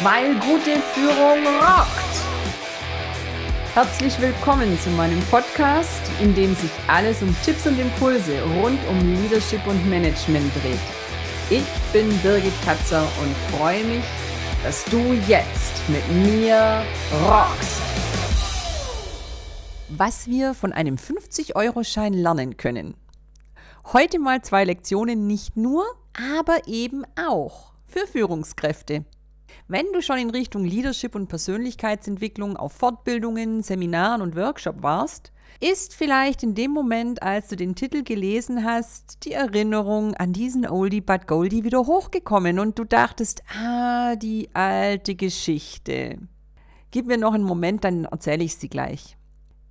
weil gute Führung rockt. Herzlich willkommen zu meinem Podcast, in dem sich alles um Tipps und Impulse rund um Leadership und Management dreht. Ich bin Birgit Katzer und freue mich, dass du jetzt mit mir rockst. Was wir von einem 50-Euro-Schein lernen können. Heute mal zwei Lektionen nicht nur, aber eben auch für Führungskräfte. Wenn du schon in Richtung Leadership und Persönlichkeitsentwicklung auf Fortbildungen, Seminaren und Workshop warst, ist vielleicht in dem Moment, als du den Titel gelesen hast, die Erinnerung an diesen Oldie but Goldie wieder hochgekommen und du dachtest, ah, die alte Geschichte. Gib mir noch einen Moment, dann erzähle ich sie gleich.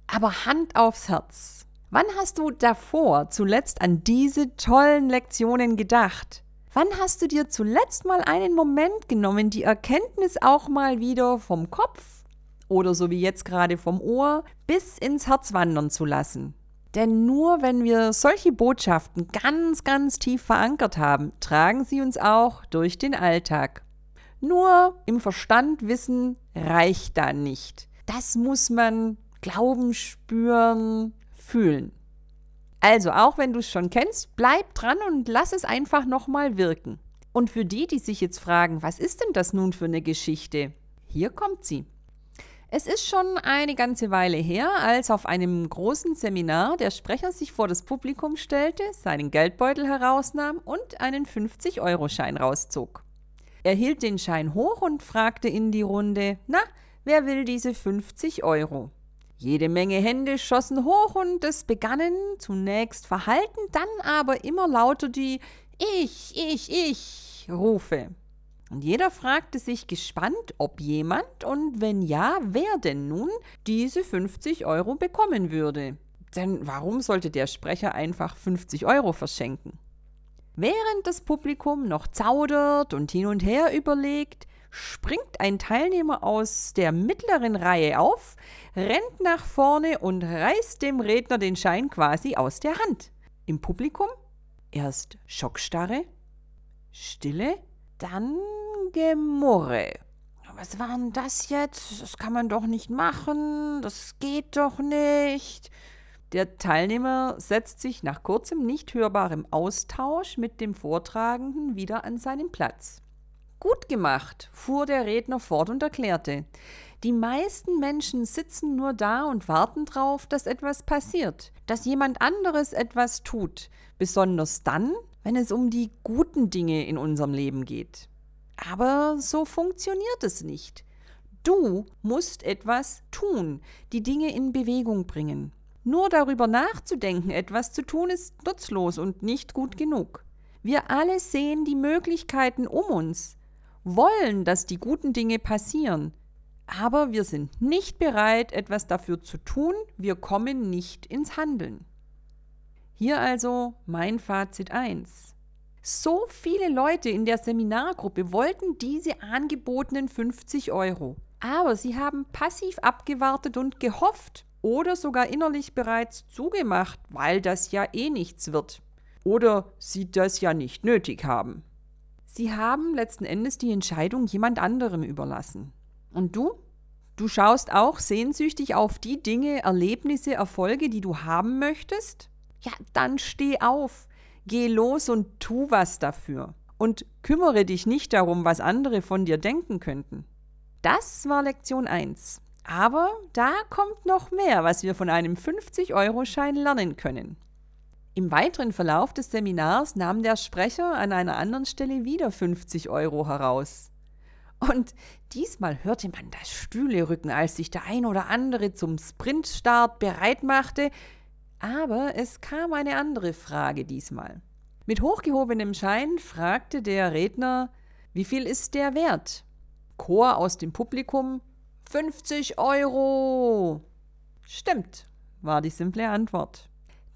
Aber Hand aufs Herz. Wann hast du davor zuletzt an diese tollen Lektionen gedacht? Wann hast du dir zuletzt mal einen Moment genommen, die Erkenntnis auch mal wieder vom Kopf oder so wie jetzt gerade vom Ohr bis ins Herz wandern zu lassen? Denn nur wenn wir solche Botschaften ganz, ganz tief verankert haben, tragen sie uns auch durch den Alltag. Nur im Verstand wissen reicht da nicht. Das muss man glauben, spüren, fühlen. Also, auch wenn du es schon kennst, bleib dran und lass es einfach nochmal wirken. Und für die, die sich jetzt fragen, was ist denn das nun für eine Geschichte? Hier kommt sie. Es ist schon eine ganze Weile her, als auf einem großen Seminar der Sprecher sich vor das Publikum stellte, seinen Geldbeutel herausnahm und einen 50-Euro-Schein rauszog. Er hielt den Schein hoch und fragte in die Runde, na, wer will diese 50 Euro? Jede Menge Hände schossen hoch und es begannen zunächst verhalten, dann aber immer lauter die Ich, ich, ich Rufe. Und jeder fragte sich gespannt, ob jemand und wenn ja, wer denn nun diese 50 Euro bekommen würde. Denn warum sollte der Sprecher einfach 50 Euro verschenken? Während das Publikum noch zaudert und hin und her überlegt, springt ein Teilnehmer aus der mittleren Reihe auf, rennt nach vorne und reißt dem Redner den Schein quasi aus der Hand. Im Publikum erst Schockstarre, Stille, dann Gemurre. Was war denn das jetzt? Das kann man doch nicht machen, das geht doch nicht. Der Teilnehmer setzt sich nach kurzem, nicht hörbarem Austausch mit dem Vortragenden wieder an seinen Platz. Gut gemacht, fuhr der Redner fort und erklärte. Die meisten Menschen sitzen nur da und warten drauf, dass etwas passiert, dass jemand anderes etwas tut, besonders dann, wenn es um die guten Dinge in unserem Leben geht. Aber so funktioniert es nicht. Du musst etwas tun, die Dinge in Bewegung bringen. Nur darüber nachzudenken, etwas zu tun, ist nutzlos und nicht gut genug. Wir alle sehen die Möglichkeiten um uns, wollen, dass die guten Dinge passieren, aber wir sind nicht bereit, etwas dafür zu tun, wir kommen nicht ins Handeln. Hier also mein Fazit 1. So viele Leute in der Seminargruppe wollten diese angebotenen 50 Euro, aber sie haben passiv abgewartet und gehofft oder sogar innerlich bereits zugemacht, weil das ja eh nichts wird oder sie das ja nicht nötig haben. Sie haben letzten Endes die Entscheidung jemand anderem überlassen. Und du? Du schaust auch sehnsüchtig auf die Dinge, Erlebnisse, Erfolge, die du haben möchtest? Ja, dann steh auf, geh los und tu was dafür. Und kümmere dich nicht darum, was andere von dir denken könnten. Das war Lektion 1. Aber da kommt noch mehr, was wir von einem 50-Euro-Schein lernen können. Im weiteren Verlauf des Seminars nahm der Sprecher an einer anderen Stelle wieder 50 Euro heraus. Und diesmal hörte man das Stühlerücken, als sich der ein oder andere zum Sprintstart bereit machte. Aber es kam eine andere Frage diesmal. Mit hochgehobenem Schein fragte der Redner, wie viel ist der wert? Chor aus dem Publikum, 50 Euro. Stimmt, war die simple Antwort.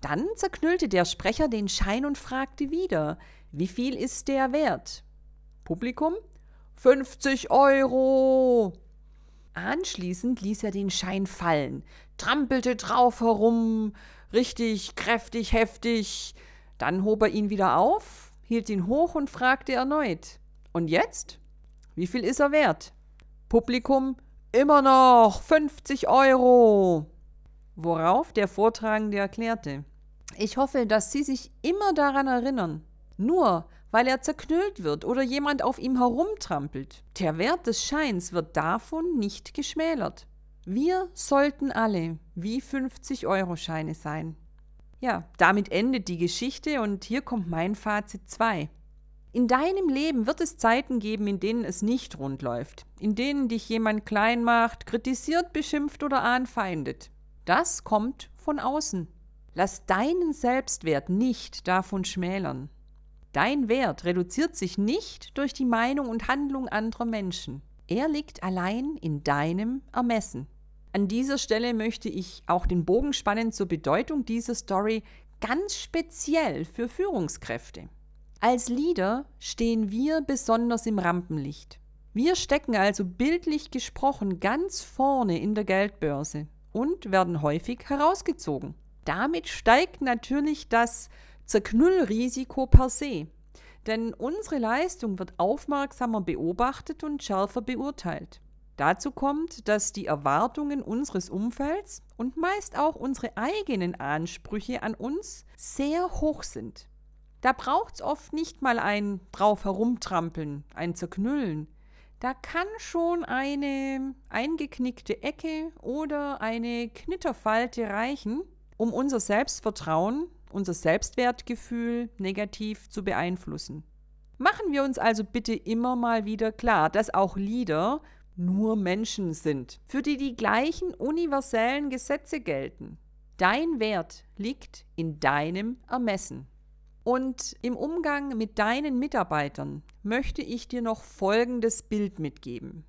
Dann zerknüllte der Sprecher den Schein und fragte wieder, wie viel ist der wert? Publikum 50 Euro. Anschließend ließ er den Schein fallen, trampelte drauf herum, richtig kräftig, heftig. Dann hob er ihn wieder auf, hielt ihn hoch und fragte erneut. Und jetzt? Wie viel ist er wert? Publikum, immer noch 50 Euro. Worauf der Vortragende erklärte, ich hoffe, dass Sie sich immer daran erinnern, nur weil er zerknüllt wird oder jemand auf ihm herumtrampelt. Der Wert des Scheins wird davon nicht geschmälert. Wir sollten alle wie 50-Euro-Scheine sein. Ja, damit endet die Geschichte und hier kommt mein Fazit 2. In deinem Leben wird es Zeiten geben, in denen es nicht rund läuft, in denen dich jemand klein macht, kritisiert, beschimpft oder anfeindet. Das kommt von außen. Lass deinen Selbstwert nicht davon schmälern. Dein Wert reduziert sich nicht durch die Meinung und Handlung anderer Menschen. Er liegt allein in deinem Ermessen. An dieser Stelle möchte ich auch den Bogen spannen zur Bedeutung dieser Story ganz speziell für Führungskräfte. Als Leader stehen wir besonders im Rampenlicht. Wir stecken also bildlich gesprochen ganz vorne in der Geldbörse und werden häufig herausgezogen. Damit steigt natürlich das Zerknüllrisiko per se. Denn unsere Leistung wird aufmerksamer beobachtet und schärfer beurteilt. Dazu kommt, dass die Erwartungen unseres Umfelds und meist auch unsere eigenen Ansprüche an uns sehr hoch sind. Da braucht es oft nicht mal ein drauf herumtrampeln, ein Zerknüllen. Da kann schon eine eingeknickte Ecke oder eine Knitterfalte reichen, um unser Selbstvertrauen unser Selbstwertgefühl negativ zu beeinflussen. Machen wir uns also bitte immer mal wieder klar, dass auch Lieder nur Menschen sind, für die die gleichen universellen Gesetze gelten. Dein Wert liegt in deinem Ermessen. Und im Umgang mit deinen Mitarbeitern möchte ich dir noch folgendes Bild mitgeben.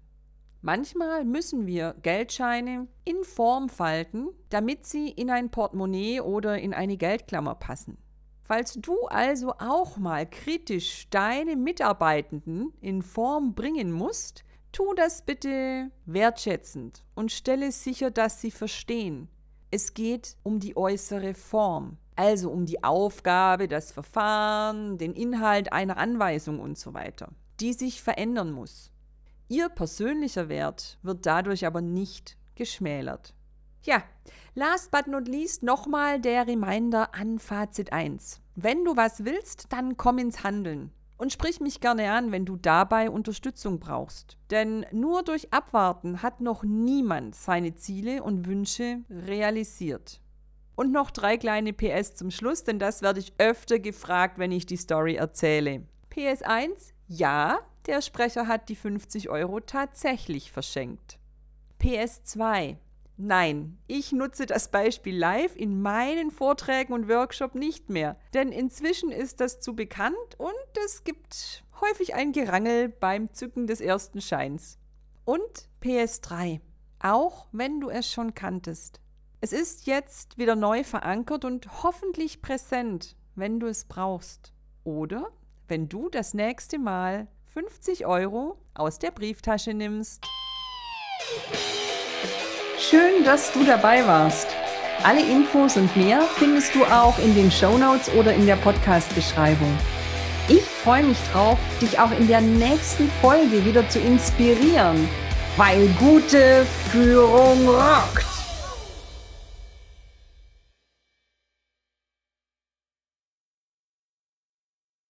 Manchmal müssen wir Geldscheine in Form falten, damit sie in ein Portemonnaie oder in eine Geldklammer passen. Falls du also auch mal kritisch deine Mitarbeitenden in Form bringen musst, tu das bitte wertschätzend und stelle sicher, dass sie verstehen. Es geht um die äußere Form, also um die Aufgabe, das Verfahren, den Inhalt einer Anweisung und so weiter, die sich verändern muss. Ihr persönlicher Wert wird dadurch aber nicht geschmälert. Ja, last but not least nochmal der Reminder an Fazit 1. Wenn du was willst, dann komm ins Handeln. Und sprich mich gerne an, wenn du dabei Unterstützung brauchst. Denn nur durch Abwarten hat noch niemand seine Ziele und Wünsche realisiert. Und noch drei kleine PS zum Schluss, denn das werde ich öfter gefragt, wenn ich die Story erzähle. PS 1, ja, der Sprecher hat die 50 Euro tatsächlich verschenkt. PS2. Nein, ich nutze das Beispiel live in meinen Vorträgen und Workshop nicht mehr, denn inzwischen ist das zu bekannt und es gibt häufig ein Gerangel beim Zücken des ersten Scheins. Und PS3, auch wenn du es schon kanntest. Es ist jetzt wieder neu verankert und hoffentlich präsent, wenn du es brauchst. Oder wenn du das nächste Mal 50 Euro aus der Brieftasche nimmst. Schön, dass du dabei warst. Alle Infos und mehr findest du auch in den Show Notes oder in der Podcast-Beschreibung. Ich freue mich drauf, dich auch in der nächsten Folge wieder zu inspirieren, weil gute Führung rockt.